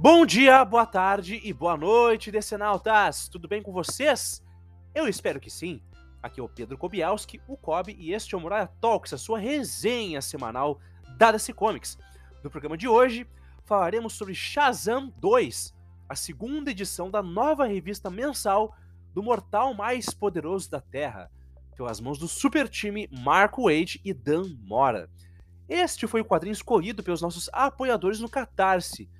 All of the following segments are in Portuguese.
Bom dia, boa tarde e boa noite, decenautas! Tudo bem com vocês? Eu espero que sim. Aqui é o Pedro Kobielski, o Kobe, e este é o Muralha Talks, a sua resenha semanal da DC Comics. No programa de hoje, falaremos sobre Shazam 2, a segunda edição da nova revista mensal do mortal mais poderoso da Terra, pelas mãos do super time Marco Wade e Dan Mora. Este foi o quadrinho escolhido pelos nossos apoiadores no Catarse,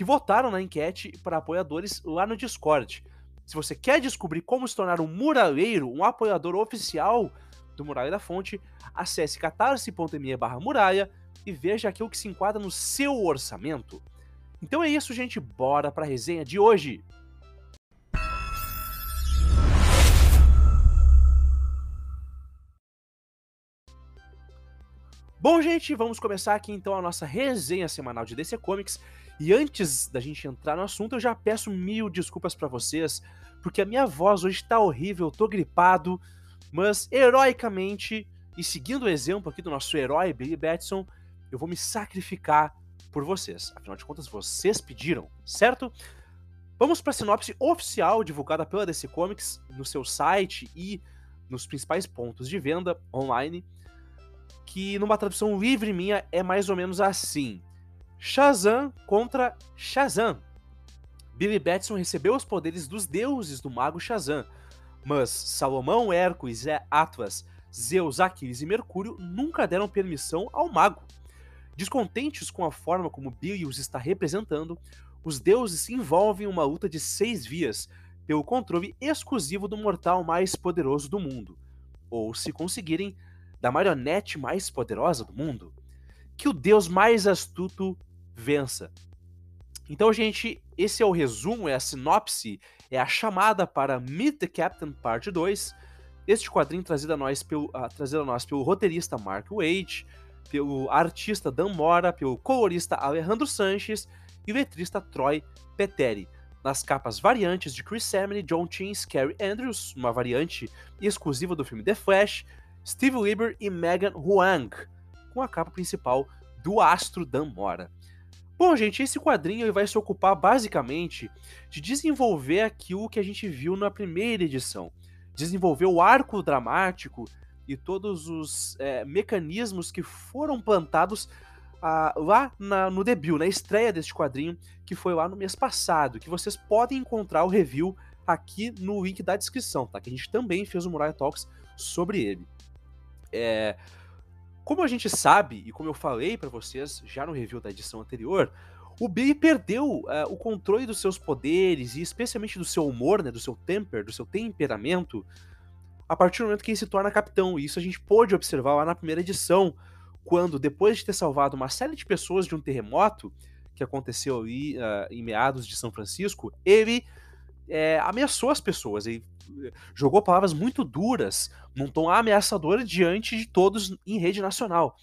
que votaram na enquete para apoiadores lá no Discord. Se você quer descobrir como se tornar um muralheiro, um apoiador oficial do Muralha da Fonte, acesse catarse.me barra muralha e veja aquilo que se enquadra no seu orçamento. Então é isso, gente. Bora para a resenha de hoje. Bom, gente, vamos começar aqui então a nossa resenha semanal de DC Comics. E antes da gente entrar no assunto, eu já peço mil desculpas para vocês, porque a minha voz hoje tá horrível, eu tô gripado, mas heroicamente, e seguindo o exemplo aqui do nosso herói Billy Batson, eu vou me sacrificar por vocês. Afinal de contas, vocês pediram, certo? Vamos para a sinopse oficial divulgada pela DC Comics no seu site e nos principais pontos de venda online, que numa tradução livre minha é mais ou menos assim. Shazam contra Shazam. Billy Batson recebeu os poderes dos deuses do mago Shazam, mas Salomão, Hércules, Atlas, Zeus, Aquiles e Mercúrio nunca deram permissão ao mago. Descontentes com a forma como Billy os está representando, os deuses se envolvem em uma luta de seis vias pelo controle exclusivo do mortal mais poderoso do mundo, ou, se conseguirem, da marionete mais poderosa do mundo. Que o deus mais astuto vença. Então, gente, esse é o resumo, é a sinopse, é a chamada para Meet the Captain Parte 2. Este quadrinho trazido a nós pelo, uh, trazido a nós pelo roteirista Mark Wade, pelo artista Dan Mora, pelo colorista Alejandro Sanches e letrista Troy Peteri. Nas capas variantes de Chris Samney, John Chin, Scary Andrews, uma variante exclusiva do filme The Flash, Steve Lieber e Megan Huang, com a capa principal do astro Dan Mora. Bom, gente, esse quadrinho vai se ocupar basicamente de desenvolver aquilo que a gente viu na primeira edição. Desenvolver o arco dramático e todos os é, mecanismos que foram plantados ah, lá na, no debut, na estreia deste quadrinho, que foi lá no mês passado, que vocês podem encontrar o review aqui no link da descrição, tá? Que a gente também fez um Muralha Talks sobre ele. É, como a gente sabe, e como eu falei para vocês já no review da edição anterior, o Billy perdeu uh, o controle dos seus poderes e especialmente do seu humor, né, do seu temper, do seu temperamento, a partir do momento que ele se torna capitão. E isso a gente pôde observar lá na primeira edição, quando, depois de ter salvado uma série de pessoas de um terremoto que aconteceu ali uh, em meados de São Francisco, ele é, ameaçou as pessoas. Ele jogou palavras muito duras, num tom ameaçador diante de todos em rede nacional.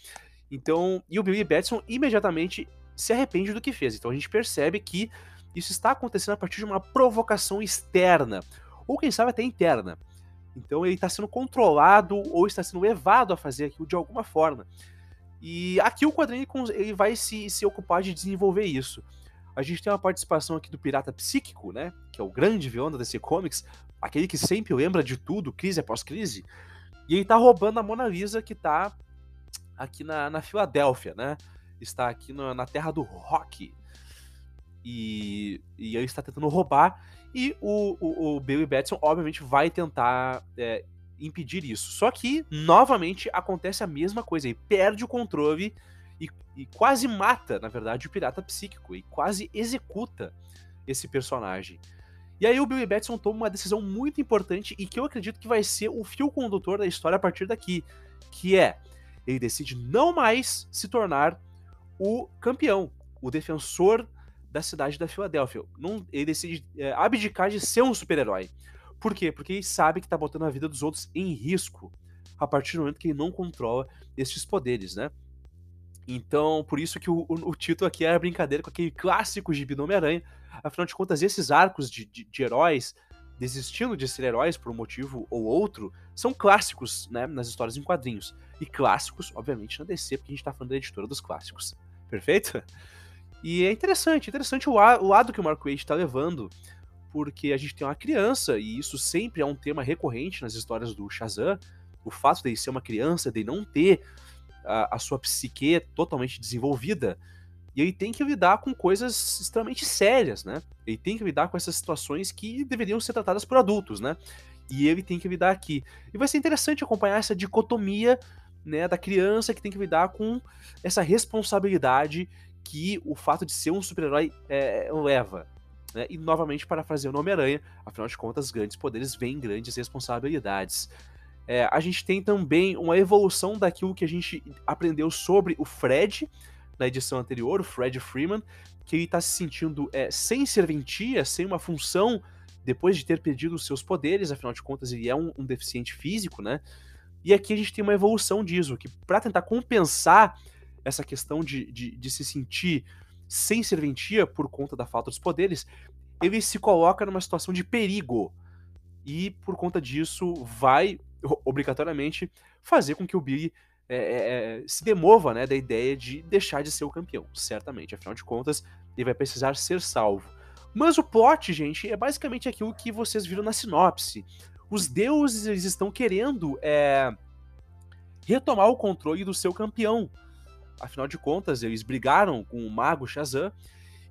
Então, e o Billy Batson imediatamente se arrepende do que fez. Então a gente percebe que isso está acontecendo a partir de uma provocação externa, ou quem sabe até interna. Então ele está sendo controlado ou está sendo levado a fazer aquilo de alguma forma. E aqui o quadrinho ele vai se, se ocupar de desenvolver isso. A gente tem uma participação aqui do Pirata Psíquico, né? Que é o grande vilão da DC Comics, aquele que sempre lembra de tudo, crise após crise. E ele tá roubando a Mona Lisa que tá aqui na, na Filadélfia, né? Está aqui na, terra do rock. E, e ele está tentando roubar. E o, o, o Billy Batson, obviamente, vai tentar é, impedir isso. Só que, novamente, acontece a mesma coisa. Ele perde o controle e, e quase mata, na verdade, o pirata psíquico. E quase executa esse personagem. E aí o Billy Batson toma uma decisão muito importante e que eu acredito que vai ser o fio condutor da história a partir daqui, que é ele decide não mais se tornar o campeão, o defensor da cidade da Filadélfia. Não, ele decide é, abdicar de ser um super-herói. Por quê? Porque ele sabe que tá botando a vida dos outros em risco a partir do momento que ele não controla esses poderes, né? Então, por isso que o, o, o título aqui é a brincadeira com aquele clássico gibi do Homem-Aranha, Afinal de contas, esses arcos de, de, de heróis desistindo de ser heróis por um motivo ou outro são clássicos né, nas histórias em quadrinhos. E clássicos, obviamente, na DC, porque a gente tá falando da editora dos clássicos. Perfeito? E é interessante, interessante o, o lado que o Mark Wade está levando, porque a gente tem uma criança, e isso sempre é um tema recorrente nas histórias do Shazam, o fato de ele ser uma criança, de não ter a, a sua psique totalmente desenvolvida, e ele tem que lidar com coisas extremamente sérias, né? Ele tem que lidar com essas situações que deveriam ser tratadas por adultos, né? E ele tem que lidar aqui. E vai ser interessante acompanhar essa dicotomia né, da criança que tem que lidar com essa responsabilidade que o fato de ser um super-herói é, leva. Né? E novamente, para fazer o Homem-Aranha, afinal de contas, grandes poderes vêm grandes responsabilidades. É, a gente tem também uma evolução daquilo que a gente aprendeu sobre o Fred na edição anterior, o Fred Freeman, que ele está se sentindo é, sem serventia, sem uma função depois de ter perdido os seus poderes, afinal de contas ele é um, um deficiente físico, né? E aqui a gente tem uma evolução disso, que para tentar compensar essa questão de, de, de, se sentir sem serventia por conta da falta dos poderes, ele se coloca numa situação de perigo. E por conta disso vai obrigatoriamente fazer com que o Billy é, é, é, se demova né, da ideia de deixar de ser o campeão, certamente. Afinal de contas, ele vai precisar ser salvo. Mas o plot, gente, é basicamente aquilo que vocês viram na sinopse. Os deuses eles estão querendo é, retomar o controle do seu campeão. Afinal de contas, eles brigaram com o mago Shazam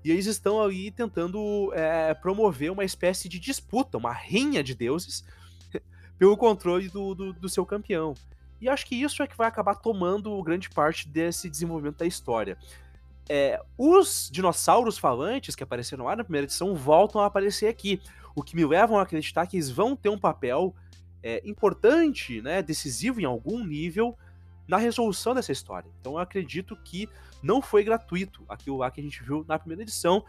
e eles estão ali tentando é, promover uma espécie de disputa, uma rinha de deuses pelo controle do, do, do seu campeão. E acho que isso é que vai acabar tomando grande parte desse desenvolvimento da história. É, os dinossauros falantes que apareceram lá na primeira edição voltam a aparecer aqui, o que me levam a acreditar que eles vão ter um papel é, importante, né, decisivo em algum nível na resolução dessa história. Então eu acredito que não foi gratuito aquilo lá que a gente viu na primeira edição.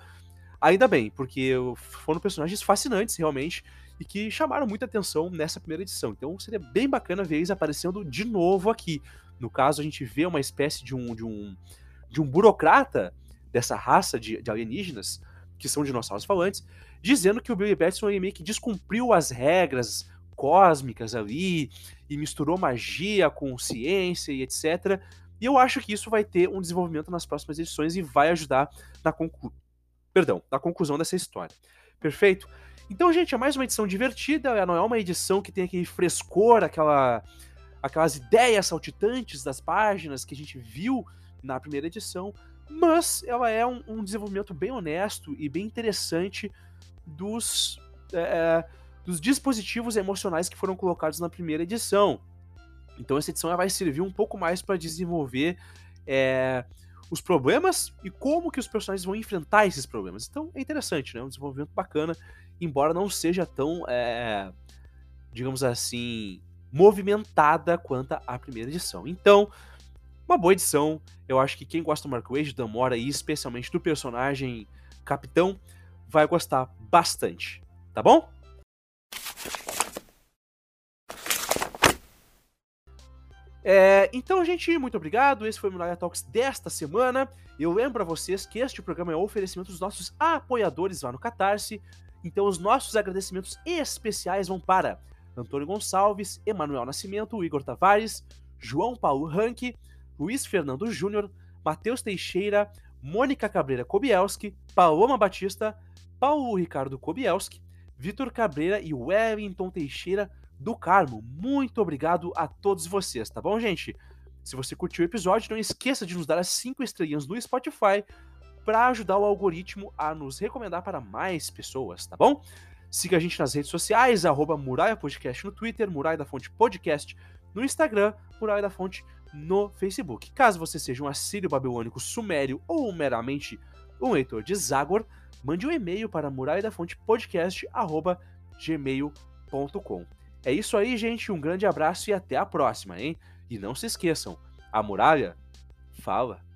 Ainda bem, porque foram personagens fascinantes realmente e que chamaram muita atenção nessa primeira edição. Então seria bem bacana ver eles aparecendo de novo aqui. No caso, a gente vê uma espécie de um, de um, de um burocrata dessa raça de, de alienígenas, que são dinossauros falantes, dizendo que o Billy Batson meio que descumpriu as regras cósmicas ali e misturou magia com ciência e etc. E eu acho que isso vai ter um desenvolvimento nas próximas edições e vai ajudar na, conclu... Perdão, na conclusão dessa história. Perfeito? Então, gente, é mais uma edição divertida, não é uma edição que tem aquele frescor, aquela, aquelas ideias saltitantes das páginas que a gente viu na primeira edição, mas ela é um, um desenvolvimento bem honesto e bem interessante dos, é, é dos dispositivos emocionais que foram colocados na primeira edição. Então essa edição vai servir um pouco mais para desenvolver é, os problemas e como que os personagens vão enfrentar esses problemas. Então é interessante, né? Um desenvolvimento bacana embora não seja tão, é, digamos assim, movimentada quanto a primeira edição. Então, uma boa edição. Eu acho que quem gosta do Mark Wade, da Mora e especialmente do personagem Capitão, vai gostar bastante. Tá bom? É, então, gente, muito obrigado. Esse foi o Muralha Talks desta semana. Eu lembro a vocês que este programa é um oferecimento dos nossos apoiadores lá no Catarse. Então, os nossos agradecimentos especiais vão para Antônio Gonçalves, Emanuel Nascimento, Igor Tavares, João Paulo Ranque, Luiz Fernando Júnior, Matheus Teixeira, Mônica Cabreira Kobielski, Paloma Batista, Paulo Ricardo Kobielski, Vitor Cabreira e Wellington Teixeira do Carmo. Muito obrigado a todos vocês, tá bom, gente? Se você curtiu o episódio, não esqueça de nos dar as 5 estrelinhas no Spotify para ajudar o algoritmo a nos recomendar para mais pessoas, tá bom? Siga a gente nas redes sociais, arroba Muralha Podcast no Twitter, Muralha da Fonte Podcast no Instagram, Muralha da Fonte no Facebook. Caso você seja um assírio babilônico sumério ou meramente um leitor de Zagor, mande um e-mail para muralha da fonte podcast gmail.com. É isso aí, gente. Um grande abraço e até a próxima, hein? E não se esqueçam, a muralha fala.